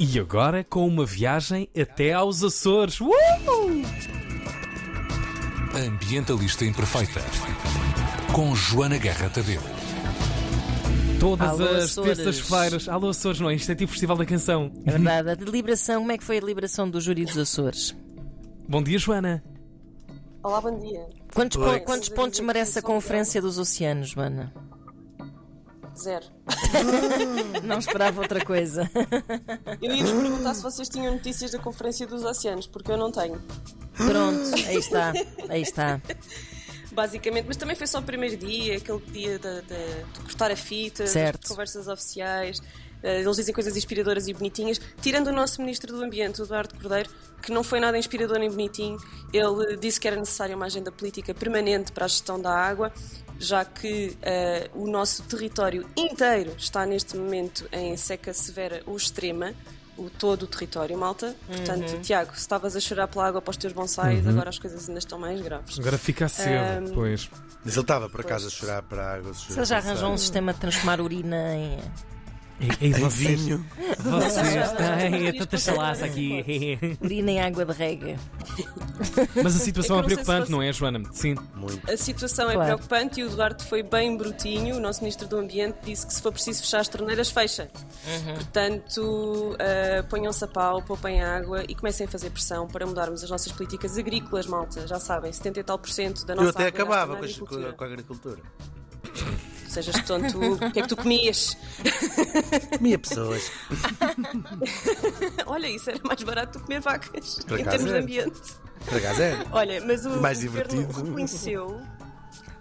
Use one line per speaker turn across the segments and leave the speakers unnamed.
E agora com uma viagem até aos Açores. Uh!
Ambientalista Imperfeita. Com Joana Guerra Tadeu.
Todas
Alô,
as
Açores.
terças-feiras. Alô Açores, não é? Isto é tipo Festival da Canção.
É verdade. A deliberação, como é que foi a deliberação do júri dos Açores?
Bom dia, Joana.
Olá, bom dia.
Quantos, quantos pontos merece a Conferência dos Oceanos, Joana?
Zero.
Não esperava outra coisa.
Eu ia-vos perguntar se vocês tinham notícias da Conferência dos Oceanos, porque eu não tenho.
Pronto, aí está. Aí está.
Basicamente, mas também foi só o primeiro dia, aquele dia de, de- de cortar a fita,
Certo.
conversas oficiais. Eh, Eles dizem coisas inspiradoras e bonitinhas, tirando o nosso Ministro do Ambiente, o Eduardo Cordeiro, que não foi nada inspirador nem bonitinho. Ele disse que era necessária uma agenda política permanente para a gestão da água, já que eh, o nosso território inteiro está neste momento em seca severa ou extrema. O todo o território, malta. Portanto, Tiago, se estavas a chorar pela água para os teus bonsais, agora as coisas ainda estão mais graves.
Agora fica cedo, pois.
Mas ele estava por acaso a chorar para a água.
Você já arranjou um sistema de transformar urina em.
E, e vocês,
vinho.
vocês têm tanta chalaça aqui.
urina em água de rega?
Mas a situação
É
é, preocupante,
você-
não é, Joana? Sim.
Muito.
A situação é
Claro.
preocupante e o Duarte foi bem brutinho. O nosso Ministro do Ambiente disse que se for preciso fechar as torneiras, fecha. Portanto, uh, ponham-se a pau, poupem água e comecem a fazer pressão para mudarmos as nossas políticas agrícolas, malta. Já sabem, 70 e tal por cento da nossa
Eu até acabava com a,
agricultura.
com a agricultura.
Sejas tonto, o que é que tu comias?
Comia pessoas.
Olha, isso era mais barato do que comer vacas, em termos de
é.
ambiente.
Por acaso é.
Olha, mas o
Mais
governo
divertido.
reconheceu.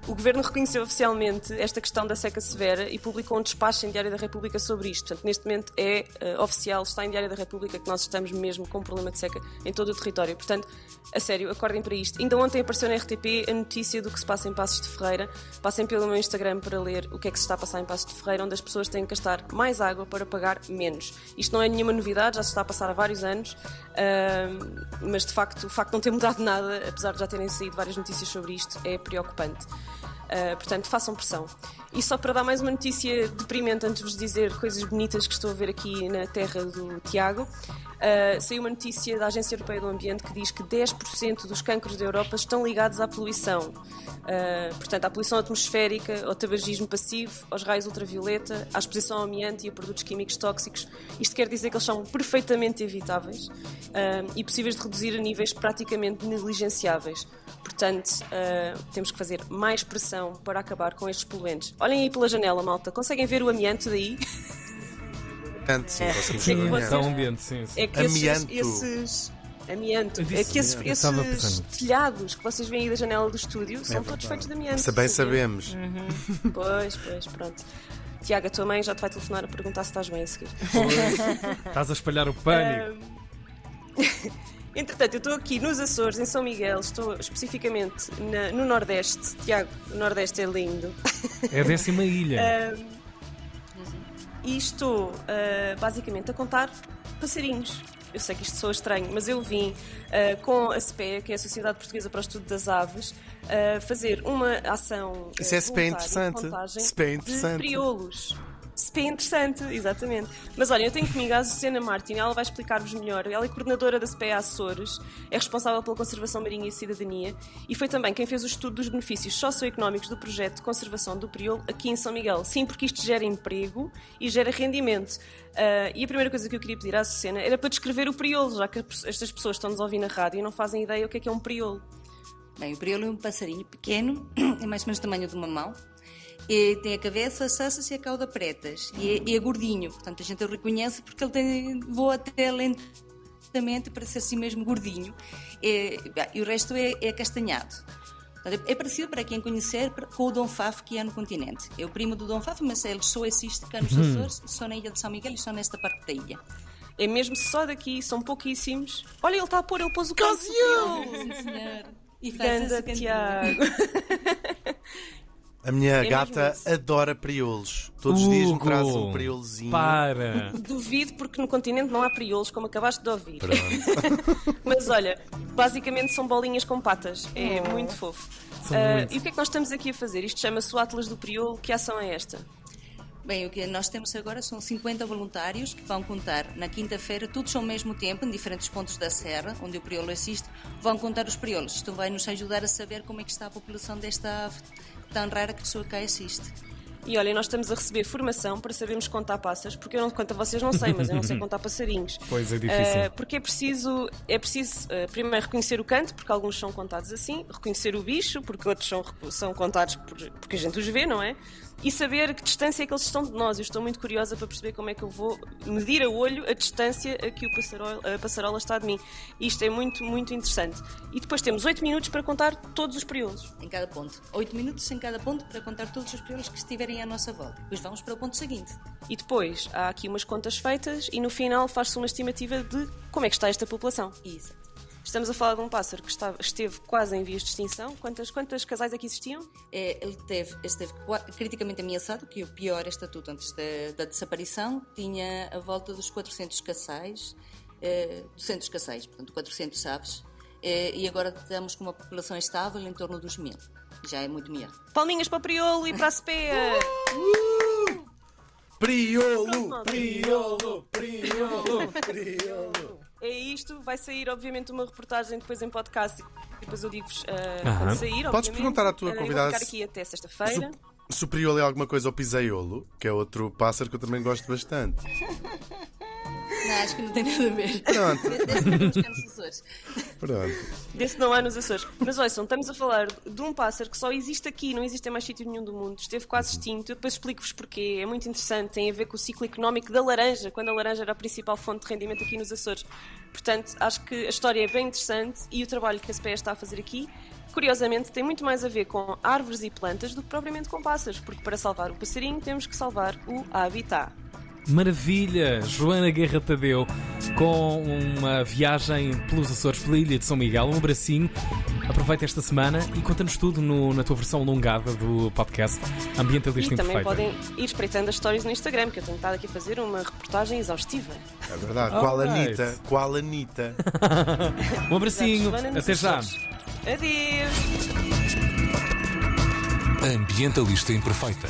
O governo reconheceu oficialmente esta questão da seca severa e publicou um despacho em Diário da República sobre isto. Portanto, neste momento é eh, oficial, está em Diário da República que nós estamos mesmo com um problema de seca em todo o território. Portanto, a sério, acordem para isto. Ainda ontem apareceu na RTP a notícia do que se passa em Passos de Ferreira. Passem pelo meu Instagram para ler o que é que se está a passar em Passos de Ferreira, onde as pessoas têm que gastar mais água para pagar menos. Isto não é nenhuma novidade, já se está a passar há vários anos, ahm, mas de facto, o facto de não ter mudado nada, apesar de já terem saído várias notícias sobre isto, é preocupante. Uh, portanto, façam pressão. E só para dar mais uma notícia deprimente antes de vos dizer coisas bonitas que estou a ver aqui na terra do Tiago, uh, saiu uma notícia da Agência Europeia do Ambiente que diz que 10% dos cancros da Europa estão ligados à poluição. Uh, portanto, à poluição atmosférica, ao tabagismo passivo, aos raios ultravioleta, à exposição ao amianto e a produtos químicos tóxicos. Isto quer dizer que eles são perfeitamente evitáveis e possíveis de reduzir a níveis praticamente negligenciáveis. Portanto, uh, temos que fazer mais pressão para acabar com estes poluentes. Olhem aí pela janela, malta. Conseguem ver o amianto daí?
Portanto, sim, conseguimos
Sim,
ver.
está um ambiente, sim. sim.
É que esses,
Amianto.
esses- amianto.
Disse
É que esses,
amianto.
Esses telhados que vocês veem aí da janela do estúdio são todos feitos de amianto.
Isso bem sabemos.
Pois, pois, pronto. Tiago, a tua mãe já te vai telefonar a perguntar se estás bem a seguir.
Estás a espalhar o pânico.
Entretanto, eu estou aqui nos Açores, em São Miguel, estou especificamente na- no Nordeste. Tiago, o Nordeste é lindo.
É a décima ilha.
E estou ah, basicamente a contar passarinhos. Eu sei que isto soa estranho, mas eu vim ah, com a SPE, que é a Sociedade Portuguesa para o Estudo das Aves, ah, fazer uma ação.
Isso é SPE
voluntária de
interessante.
contagem
SPE
De
interessante.
SPE interessante, exatamente. Mas olha, eu tenho comigo a Azucena Martin, ela vai explicar-vos melhor. Ela é coordenadora da SPE Açores, é responsável pela conservação marinha e cidadania e foi também quem fez o estudo dos benefícios socioeconómicos do projeto de conservação do priolo aqui em São Miguel. Sim, porque isto gera emprego e gera rendimento. Ah, e a primeira coisa que eu queria pedir à Azucena era para descrever o priolo, já que estas pessoas estão-nos a ouvir na rádio e não fazem ideia o que é que é um priolo.
Bem, o priolo é um passarinho pequeno, é mais ou menos do tamanho de uma mão. E tem a cabeça, as saças e a cauda pretas. E é, e é gordinho, portanto a gente o reconhece porque ele tem, voa até lentamente para ser assim mesmo gordinho. E, e o resto é, é castanhado. Portanto, é parecido, para quem conhecer, com o Dom Fafo que há no continente. É o primo do Dom Fafo, mas ele só existe cá nos Açores, só na ilha de São Miguel e só nesta parte da ilha.
É mesmo só daqui, são pouquíssimos. Olha, ele está a pôr, ele pôs o priolo.
Sim, senhor. E faz
Ganda. Tiago.
A minha
mesmo
gata adora priolos. Todos os dias me traz um priolozinho.
Para.
Duvido porque no continente não há priolos, como acabaste de ouvir.
Pronto.
Mas olha, basicamente são bolinhas com patas. É muito fofo.
Muito.
e o que é que nós estamos aqui a fazer? Isto chama-se o Atlas do Priolo. Que ação é esta?
Bem, o que nós temos agora são 50 voluntários que vão contar na quinta-feira, todos ao mesmo tempo, em diferentes pontos da serra, onde o priolo existe, vão contar os priolos. Isto vai nos ajudar a saber como é que está a população desta ave tão rara que só cá existe.
E olha, nós estamos a receber formação para sabermos contar passas, porque eu não quanto a vocês não sei, mas eu não sei contar passarinhos.
Pois é difícil.
Eh, porque é preciso, é preciso eh, primeiro reconhecer o canto, porque alguns são contados assim, reconhecer o bicho, porque outros são, são contados por- porque a gente os vê, não é? E saber que distância é que eles estão de nós. Eu estou muito curiosa para perceber como é que eu vou medir a olho a distância a que o passarola, a passarola está de mim. Isto é muito, muito interessante. E depois temos 8 minutos para contar todos os priolos.
Em cada ponto. 8 minutos em cada ponto para contar todos os priolos que estiverem à nossa volta. Depois vamos para o ponto seguinte.
E depois há aqui umas contas feitas e no final faz-se uma estimativa de como é que está esta população.
Isso.
Estamos a falar de um pássaro que estava- esteve quase em vias de extinção. Quantas, quantas casais aqui existiam?
É, ele teve, esteve criticamente ameaçado, que é o pior estatuto antes da, da desaparição, tinha a volta dos 400 caçais, eh, 200 caçais, portanto 400 aves, eh, e agora estamos com uma população estável em torno dos mil. Já é muito melhor.
Palminhas para o Priolo e para a Cepea!
Priolo!
malta.
Priolo! Priolo! Priolo!
É isto, vai sair obviamente uma reportagem depois em podcast e depois eu digo-vos
Aham.
quando sair.
Podes
obviamente.
perguntar à tua
Ah, eu vou
convidada
ficar
se-
aqui até sexta-feira.
Priolo é alguma coisa ao piseiolo, que é outro pássaro que eu também gosto bastante.
Não, acho que não tem nada a ver.
Pronto.
Desse não nos Açores.
Pronto.
Desse não há nos Açores. Mas ouçam, estamos a falar de um pássaro que só existe aqui, não existe em mais sítio nenhum do mundo. Esteve quase extinto. Eu depois explico-vos porquê. É muito interessante. Tem a ver com o ciclo económico da laranja, quando a laranja era a principal fonte de rendimento aqui nos Açores. Portanto, acho que a história é bem interessante e o trabalho que a SPE está a fazer aqui, curiosamente, tem muito mais a ver com árvores e plantas do que propriamente com pássaros, porque para salvar o passarinho temos que salvar o habitat.
Maravilha! Joana Guerra Tadeu com uma viagem pelos Açores, pela Ilha de São Miguel. Um abracinho. Aproveita esta semana e conta-nos tudo no- na tua versão alongada do podcast Ambientalista
E também
Imperfeita.
podem ir espreitando as stories no Instagram, que eu tenho estado aqui a fazer uma reportagem exaustiva.
É verdade. Qual
Alright.
Anitta? Qual Anitta?
Um abracinho. Até já.
Adeus!
Ambientalista Imperfeita.